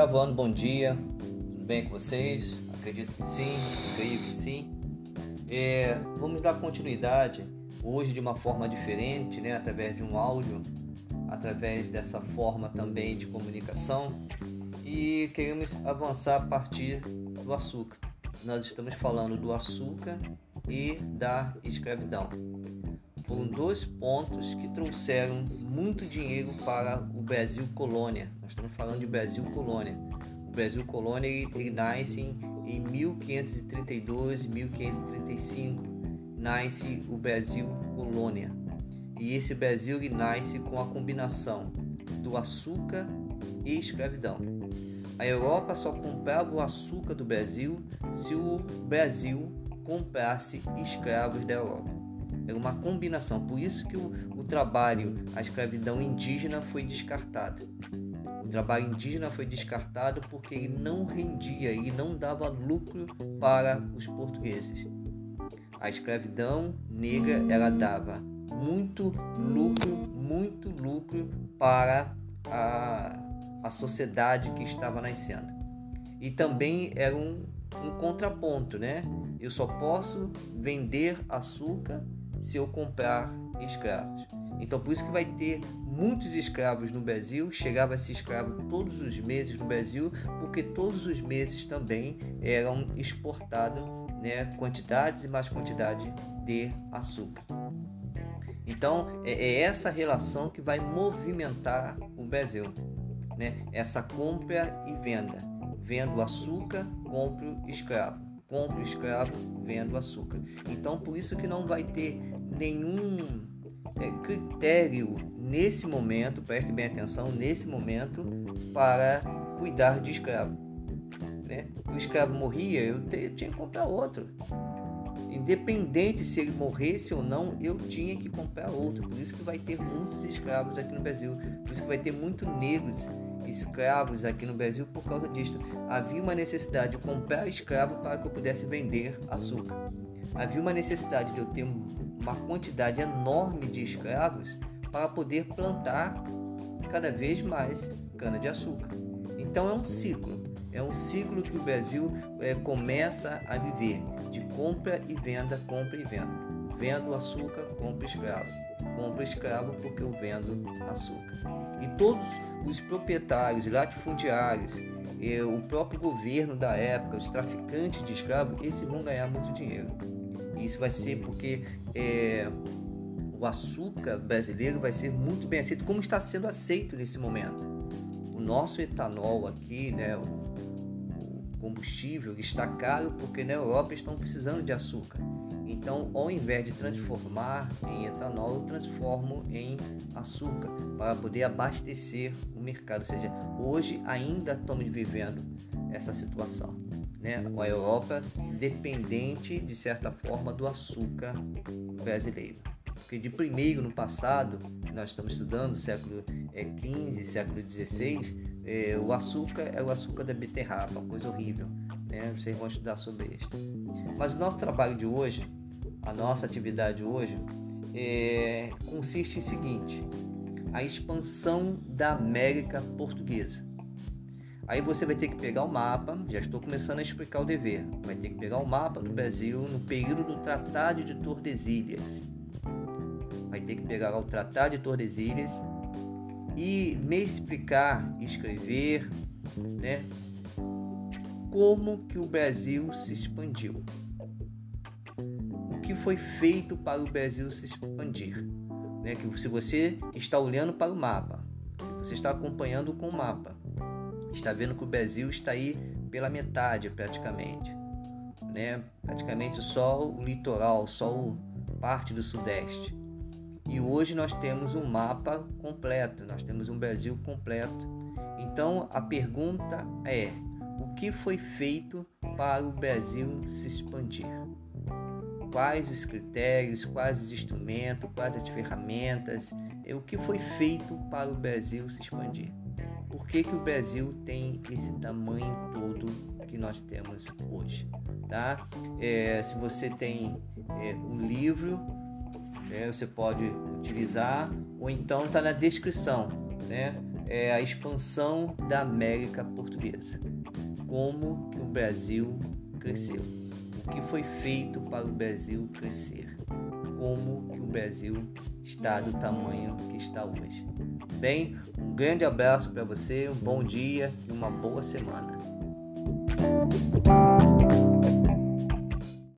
Oitavo bom dia. Tudo bem com vocês? Acredito que sim, creio que sim. É, vamos dar continuidade hoje de uma forma diferente, né? através de um áudio, através dessa forma também de comunicação. E queremos avançar a partir do açúcar. Nós estamos falando do açúcar e da escravidão. Dois pontos que trouxeram muito dinheiro para o Brasil colônia. Nós estamos falando de Brasil colônia. O Brasil colônia ele, ele nasce em, em 1532, 1535. Nasce o Brasil colônia. E esse Brasil ele nasce com a combinação do açúcar e escravidão. A Europa só comprava o açúcar do Brasil se o Brasil comprasse escravos da Europa. Era uma combinação. Por isso que o, o trabalho, a escravidão indígena foi descartada. O trabalho indígena foi descartado porque ele não rendia e não dava lucro para os portugueses. A escravidão negra ela dava muito lucro, muito lucro para a, a sociedade que estava nascendo. E também era um, um contraponto, né? Eu só posso vender açúcar se eu comprar escravos. Então por isso que vai ter muitos escravos no Brasil, chegava esse escravo todos os meses no Brasil, porque todos os meses também eram exportados né, quantidades e mais quantidade de açúcar. Então é, é essa relação que vai movimentar o Brasil, né? Essa compra e venda, vendo açúcar, compro escravo compra o escravo, vendo açúcar. Então, por isso que não vai ter nenhum é, critério nesse momento, preste bem atenção, nesse momento, para cuidar de escravo. Né? O escravo morria, eu, te, eu tinha que comprar outro. Independente se ele morresse ou não, eu tinha que comprar outro. Por isso que vai ter muitos escravos aqui no Brasil. Por isso que vai ter muitos negros escravos aqui no Brasil por causa disso. Havia uma necessidade de comprar escravo para que eu pudesse vender açúcar. Havia uma necessidade de eu ter uma quantidade enorme de escravos para poder plantar cada vez mais cana-de-açúcar. Então é um ciclo, é um ciclo que o Brasil é, começa a viver de compra e venda, compra e venda. Vendo açúcar, compro escravo. Compro escravo porque eu vendo açúcar. E todos os proprietários latifundiários, o próprio governo da época, os traficantes de escravos, esses vão ganhar muito dinheiro. Isso vai ser porque é, o açúcar brasileiro vai ser muito bem aceito, como está sendo aceito nesse momento. O nosso etanol aqui, né, o, o combustível está caro porque na Europa estão precisando de açúcar. Então, ao invés de transformar em etanol, eu transformo em açúcar para poder abastecer o mercado. Ou seja, hoje ainda estamos vivendo essa situação. Né? A Europa dependente, de certa forma, do açúcar brasileiro. Porque de primeiro, no passado, nós estamos estudando, século XV, é, século XVI, é, o açúcar é o açúcar da beterraba, uma coisa horrível. Né? Vocês vão estudar sobre isso. Mas o nosso trabalho de hoje a nossa atividade hoje é, consiste em seguinte: a expansão da América Portuguesa. Aí você vai ter que pegar o mapa, já estou começando a explicar o dever. Vai ter que pegar o mapa do Brasil no período do Tratado de Tordesilhas. Vai ter que pegar o Tratado de Tordesilhas e me explicar, escrever, né, como que o Brasil se expandiu que foi feito para o Brasil se expandir. Né? Que se você está olhando para o mapa, se você está acompanhando com o mapa, está vendo que o Brasil está aí pela metade praticamente. Né? Praticamente só o litoral, só o parte do sudeste. E hoje nós temos um mapa completo, nós temos um Brasil completo. Então a pergunta é: o que foi feito para o Brasil se expandir? Quais os critérios, quais os instrumentos, quais as ferramentas, é o que foi feito para o Brasil se expandir. Por que, que o Brasil tem esse tamanho todo que nós temos hoje? Tá? É, se você tem é, um livro, é, você pode utilizar, ou então está na descrição. Né? é a expansão da América Portuguesa. Como que o Brasil cresceu? O que foi feito para o Brasil crescer? Como que o Brasil está do tamanho que está hoje? Bem, um grande abraço para você, um bom dia e uma boa semana.